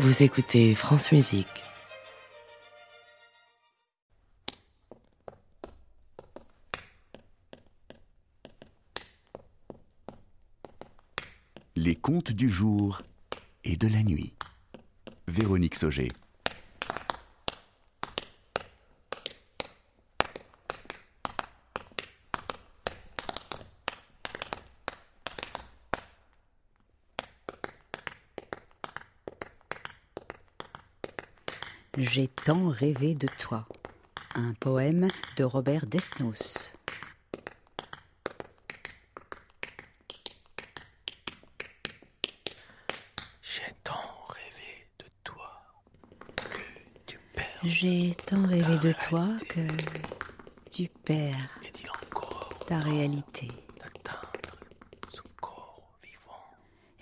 Vous écoutez France Musique. Les contes du jour et de la nuit. Véronique Sauger. J'ai tant rêvé de toi. Un poème de Robert Desnos. J'ai tant rêvé de toi que tu perds. J'ai tant rêvé de toi que tu perds encore ta réalité. d'atteindre ce corps vivant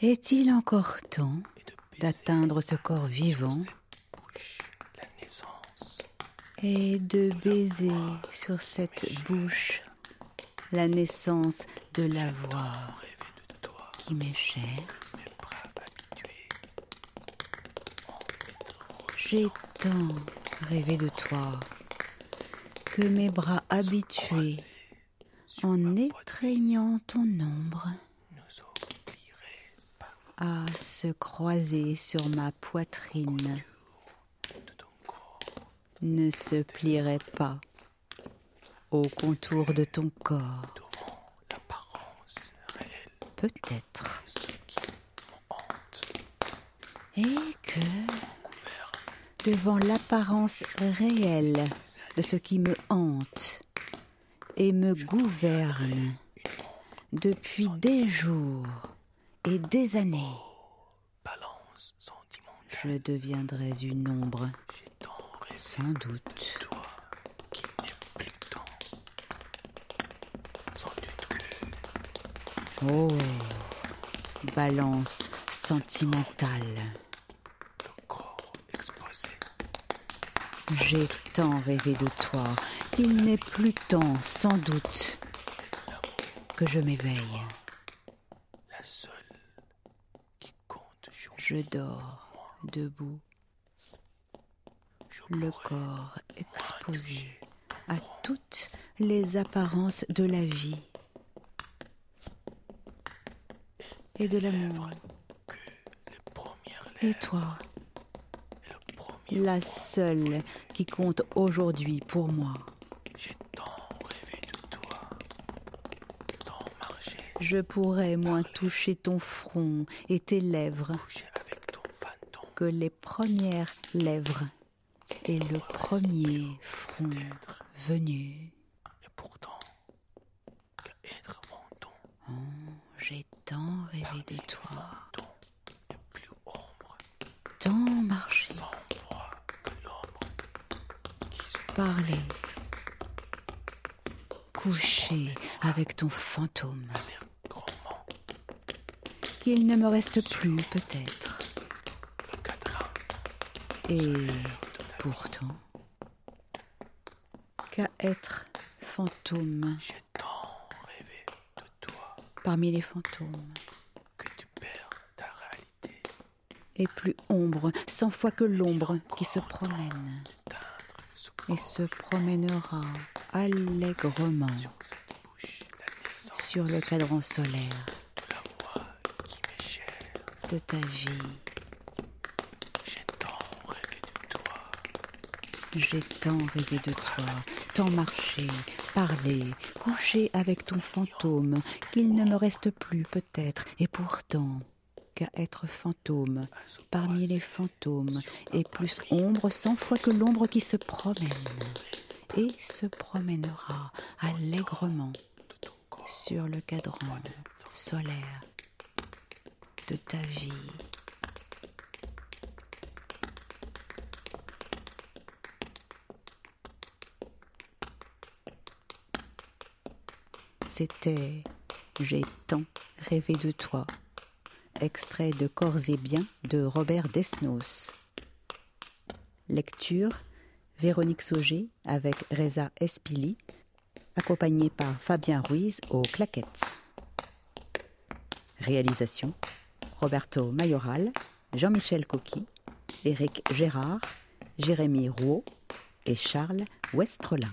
Est-il encore temps d'atteindre ce corps vivant cette bouche la naissance et de baiser sur cette bouche la naissance de la voix qui m'est chère. J'ai tant rêvé de toi. Que mes bras habitués, en étreignant ton ombre, à se croiser sur ma poitrine, ne se plierait pas au contour de ton corps. devant l'apparence réelle. Peut-être. de ce qui me hante Et que, devant l'apparence réelle de ce qui me hante et me gouverne depuis des jours et des années, sentimentale je deviendrais une ombre, sans doute. toi qu'il n'est plus temps sans doute que Oh, balance sentimentale. le corps exposé J'ai tant rêvé de toi qu'il n'est plus temps, sans doute, que je m'éveille. la seule qui compte Je dors debout, le corps exposé à toutes les apparences de la vie et de l'amour. Et toi, la seule qui compte aujourd'hui pour moi. j'ai tant rêvé de toi tant marché. Je pourrais moins toucher ton front et tes lèvres que les premières lèvres et le premier front venu. et pourtant qu'être fantôme J'ai tant rêvé de toi, est tant marché, parler, coucher avec ton fantôme, qu'il ne me reste plus peut-être. Et pourtant, qu'à être fantôme. J'ai tant rêvé de toi. Parmi les fantômes, que tu perds ta réalité. Et plus ombre, cent fois que l'ombre qui se promène. et se promènera allègrement sur le cadran solaire de la voix qui m'est chère. de ta vie. j'ai tant rêvé de toi J'ai tant rêvé de toi, tant marché, parlé, couché avec ton fantôme, qu'il ne me reste plus peut-être, et pourtant, qu'à être fantôme, parmi les fantômes, et plus ombre cent fois que l'ombre qui se promène, et se promènera allègrement sur le cadran solaire de ta vie. C'était J'ai tant rêvé de toi, extrait de Corps et Biens de Robert Desnos. Lecture Véronique Sauger avec Reza Espili, accompagnée par Fabien Ruiz aux claquettes. Réalisation Roberto Mayoral, Jean-Michel Coqui, Éric Gérard, Jérémy Rouault et Charles Westrelin.